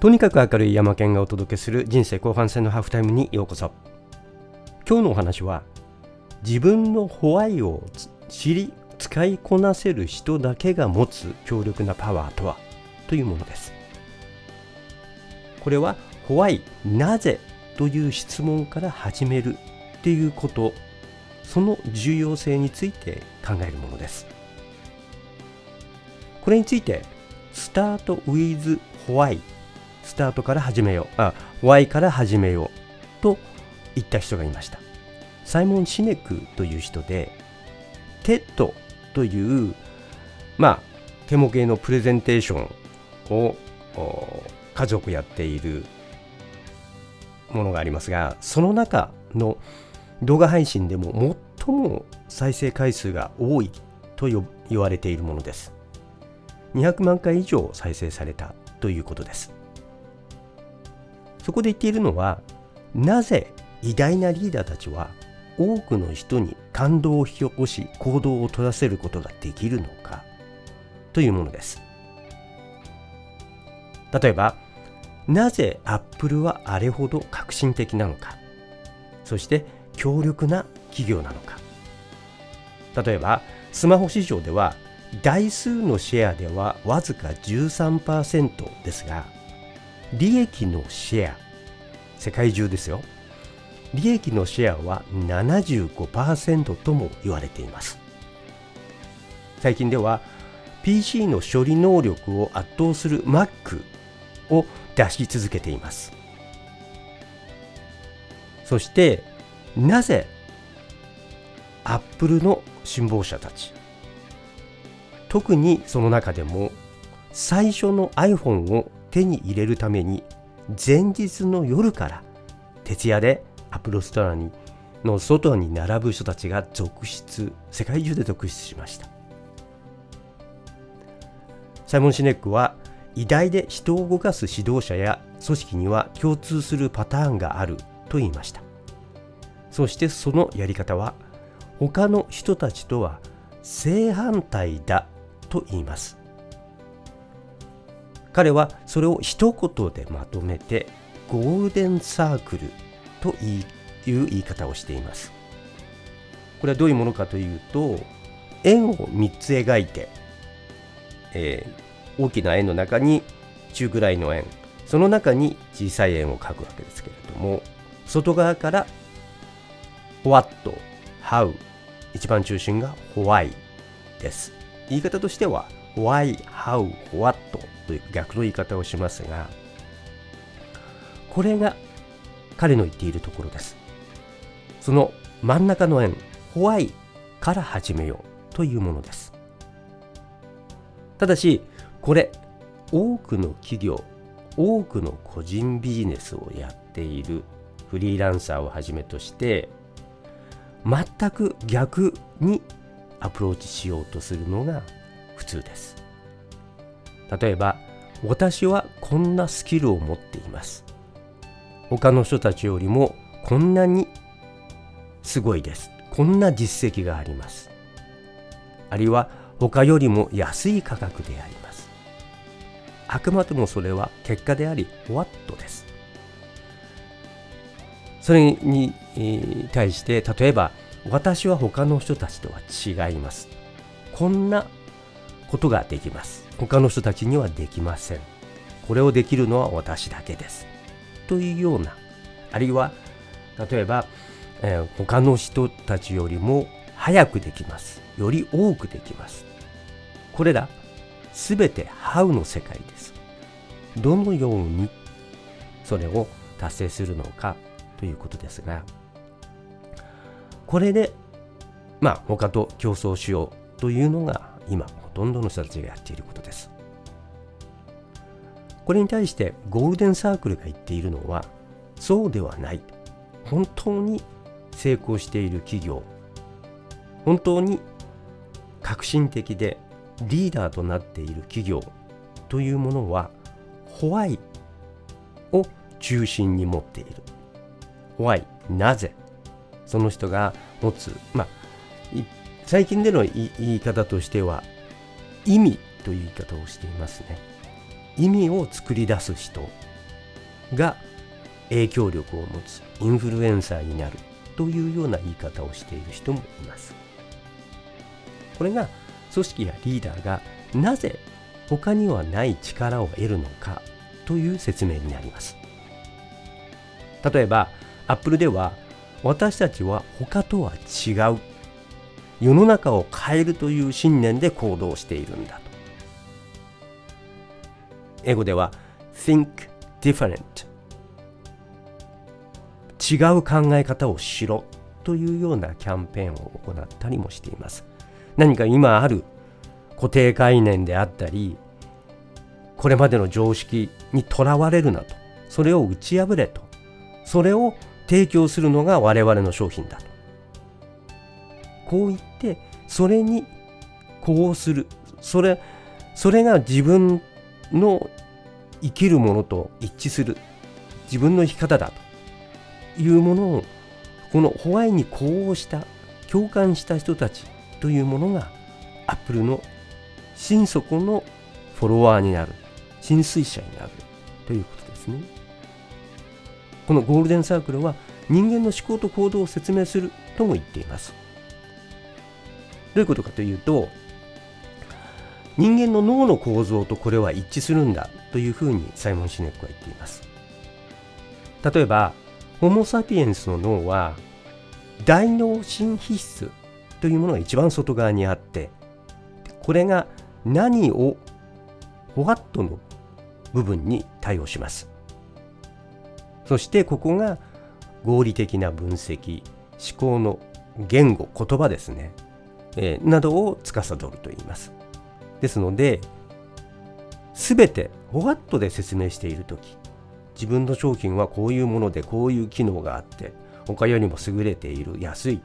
とにかく明るい山県がお届けする人生後半戦のハーフタイムにようこそ。今日のお話は自分のホワイを知り使いこなせる人だけが持つ強力なパワーとは？というものです。これはホワイなぜという質問から始めるっていうことその重要性について考えるものです。これについて Start with Why。スタートから始めよう。あ Y から始めよう。と言った人がいました。サイモン・シネクという人で TED というまあ手模型のプレゼンテーションを数多くやっているものがありますがその中の動画配信でも最も再生回数が多いと言われているものです。200万回以上再生されたということです。そこで言っているのはなぜ偉大なリーダーたちは多くの人に感動を引き起こし行動を取らせることができるのかというものです。例えばなぜアップルはあれほど革新的なのか。そして強力な企業なのか。例えばスマホ市場では台数のシェアではわずか13%ですが利益のシェア。世界中ですよ。利益のシェアは75%とも言われています。最近では PC の処理能力を圧倒する Mac を出し続けています。そしてなぜ Apple の辛抱者たち特にその中でも最初の iPhone を手に入れるために前日の夜から徹夜でアプルストアにの外に並ぶ人たちが続出世界中で続出しました。サイモン・シネックは偉大で人を動かす指導者や組織には共通するパターンがあると言いました。そしてそのやり方は他の人たちとは正反対だと言います。彼はそれを一言でまとめてゴールデンサークルという言い方をしています。これはどういうものかというと円を3つ描いて、えー、大きな円の中に中ぐらいの円その中に小さい円を描くわけですけれども外側から What, How 一番中心が Why です。言い方としては Why, How, What という逆の言い方をしますがこれが彼の言っているところです。その真ん中の円 Why から始めようというものです。ただしこれ多くの企業多くの個人ビジネスをやっているフリーランサーをはじめとして全く逆にアプローチしようとするのが普通です。例えば私はこんなスキルを持っています。他の人たちよりもこんなにすごいです。こんな実績があります。あるいは他よりも安い価格であります。あくまでもそれは結果であり What です。それに対して例えば私は他の人たちとは違います。こんなことができます。他の人たちにはできません。これをできるのは私だけです。というようなあるいは例えば、えー、他の人たちよりも早くできます。より多くできます。これらすべて How の世界です。どのようにそれを達成するのかということですがこれでまあ他と競争しようというのが今とんどの人たちがやっていることです。これに対してゴールデンサークルが言っているのはそうではない。本当に成功している企業。本当に革新的でリーダーとなっている企業。というものはホワイを中心に持っている。ホワイなぜ？その人が持つまあ最近での言い方としては意味という言い方をしていますね。意味を作り出す人が影響力を持つインフルエンサーになるというような言い方をしている人もいます。これが組織やリーダーがなぜ他にはない力を得るのかという説明になります。例えばアップルでは私たちは他とは違う世の中を変えるという信念で行動しているんだと。英語では Think different 違う考え方をしろというようなキャンペーンを行ったりもしています。何か今ある固定概念であったりこれまでの常識にとらわれるなと。それを打ち破れと。それを提供するのが我々の商品だと。こう言ってそれにこうする。それそれが自分の生きるものと一致する。自分の生き方だというものをこのホワイに呼応した共感した人たちというものがアップルの心底のフォロワーになる。浸水者になるということですねこのゴールデンサークルは人間の思考と行動を説明するとも言っています。どういうことかというと人間の脳の構造とこれは一致するんだというふうにサイモン・シネックは言っています。例えばホモ・サピエンスの脳は大脳新皮質というものが一番外側にあってこれが何をホワットの部分に対応します。そしてここが合理的な分析思考の言語言葉ですね、えー、などを司ると言います。ですので全てホワットで説明している時自分の商品はこういうものでこういう機能があって他よりも優れている安い、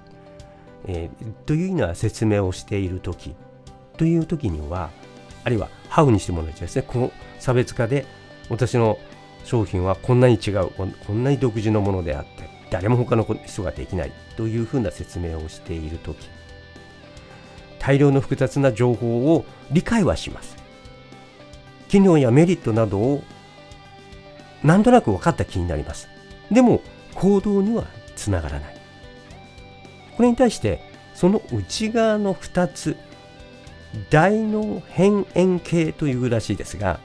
えー、というような説明をしている時という時にはあるいはハウにしてもらいたいですね。この差別化で私の商品はこんなに違うこんなに独自のものであって誰も他の人ができないというふうな説明をしている時大量の複雑な情報を理解はします。機能やメリットなどをなんとなく分かった気になります。でも行動にはつながらない。これに対してその内側の2つ大脳辺縁系というらしいですが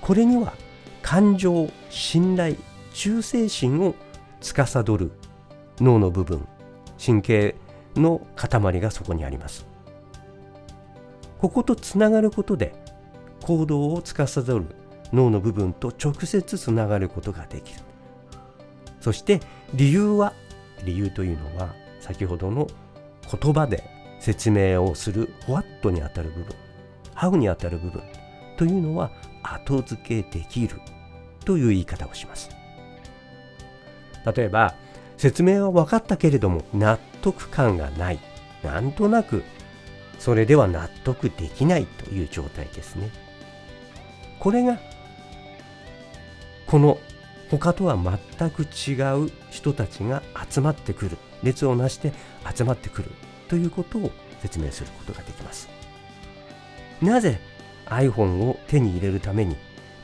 これには感情信頼忠誠心を司る脳の部分神経の塊がそこにあります。こことつながることで行動を司る脳の部分と直接つながることができる。そして理由は理由というのは先ほどの言葉で説明をするホワットにあたる部分ハウにあたる部分というのは後付けできるという言い方をします。例えば説明は分かったけれども納得感がないなんとなくそれでは納得できないという状態ですね。これがこの他とは全く違う人たちが集まってくる。列をなして集まってくるということを説明することができます。なぜ iPhone を手に入れるために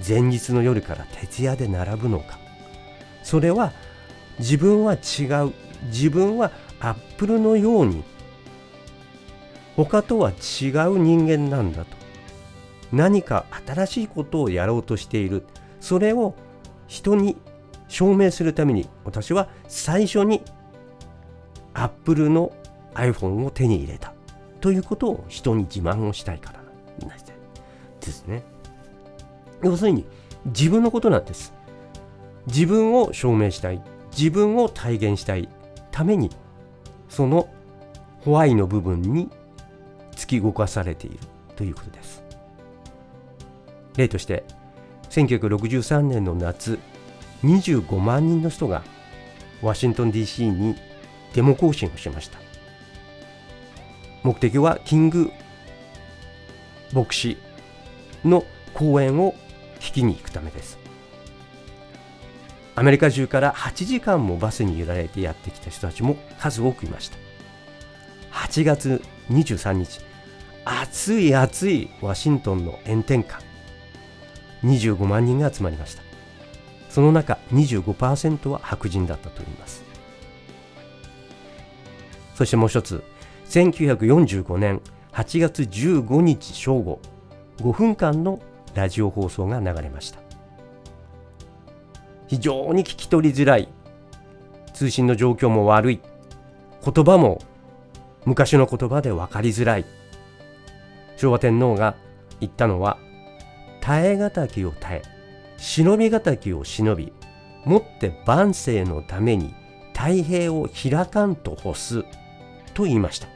前日の夜から徹夜で並ぶのか。それは自分は違う。自分は Apple のように他とは違う人間なんだと。何か新しいことをやろうとしている。それを人に証明するために私は最初に Apple の iPhone を手に入れた。ということを人に自慢をしたいからですね。要するに自分のことなんです。自分を証明したい。自分を体現したい。ためにそのホワイの部分に突き動かされているということです。例として1963年の夏25万人の人がワシントン DC にデモ行進をしました。目的はキング牧師の講演を聞きに行くためです。アメリカ中から8時間もバスに揺られてやってきた人たちも数多くいました。8月23日暑い暑いワシントンの炎天下。25万人が集まりました。その中25%は白人だったといいます。そしてもう一つ1945年8月15日正午5分間のラジオ放送が流れました。非常に聞き取りづらい。通信の状況も悪い。言葉も昔の言葉で分かりづらい。昭和天皇が言ったのは耐え難きを耐え忍び難きを忍びもって万世のために太平を開かんと欲すと言いました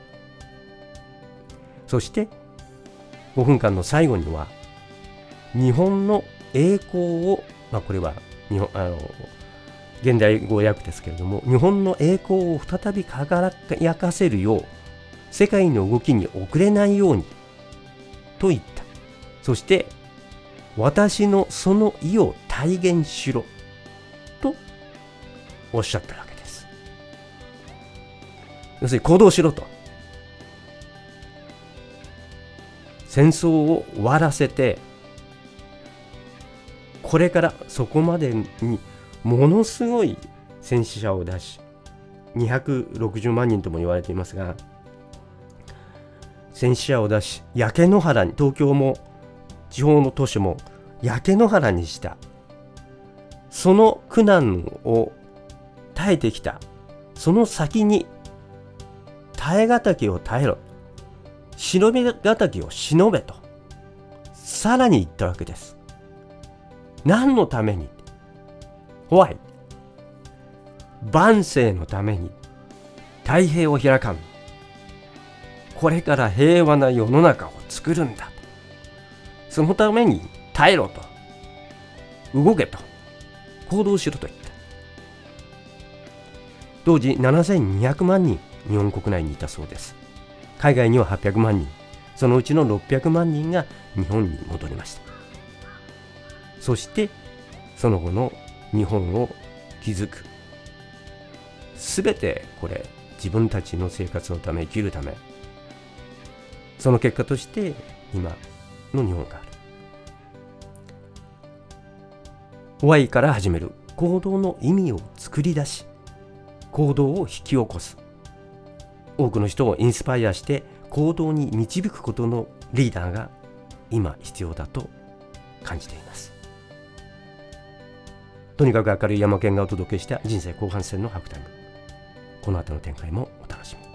そして5分間の最後には日本の栄光を、まあ、これは日本あの現代語訳ですけれども日本の栄光を再び輝かせるよう世界の動きに遅れないようにと言った。そして私のその意を体現しろ。とおっしゃったわけです。要するに行動しろと。戦争を終わらせてこれからそこまでにものすごい戦死者を出し260万人とも言われていますが戦死者を出し焼け野原に東京も地方の都市も焼け野原にした。その苦難を耐えてきた。その先に耐え難を耐えろ。忍び難を忍べと。さらに言ったわけです。何のために？ホワイ万世のために。太平を開かん。これから平和な世の中を作るんだ。そのために耐えろと。動けと。行動しろと言った。当時7200万人日本国内にいたそうです。海外には800万人。そのうちの600万人が日本に戻りました。そしてその後の日本を築く。すべてこれ自分たちの生活のため生きるため。その結果として今の日本がある。Y から始める。行動の意味を作り出し行動を引き起こす。多くの人をインスパイアして行動に導くことのリーダーが今必要だと感じています。とにかく明るい山県がお届けした人生後半戦のハーフタイム。この後の展開もお楽しみに。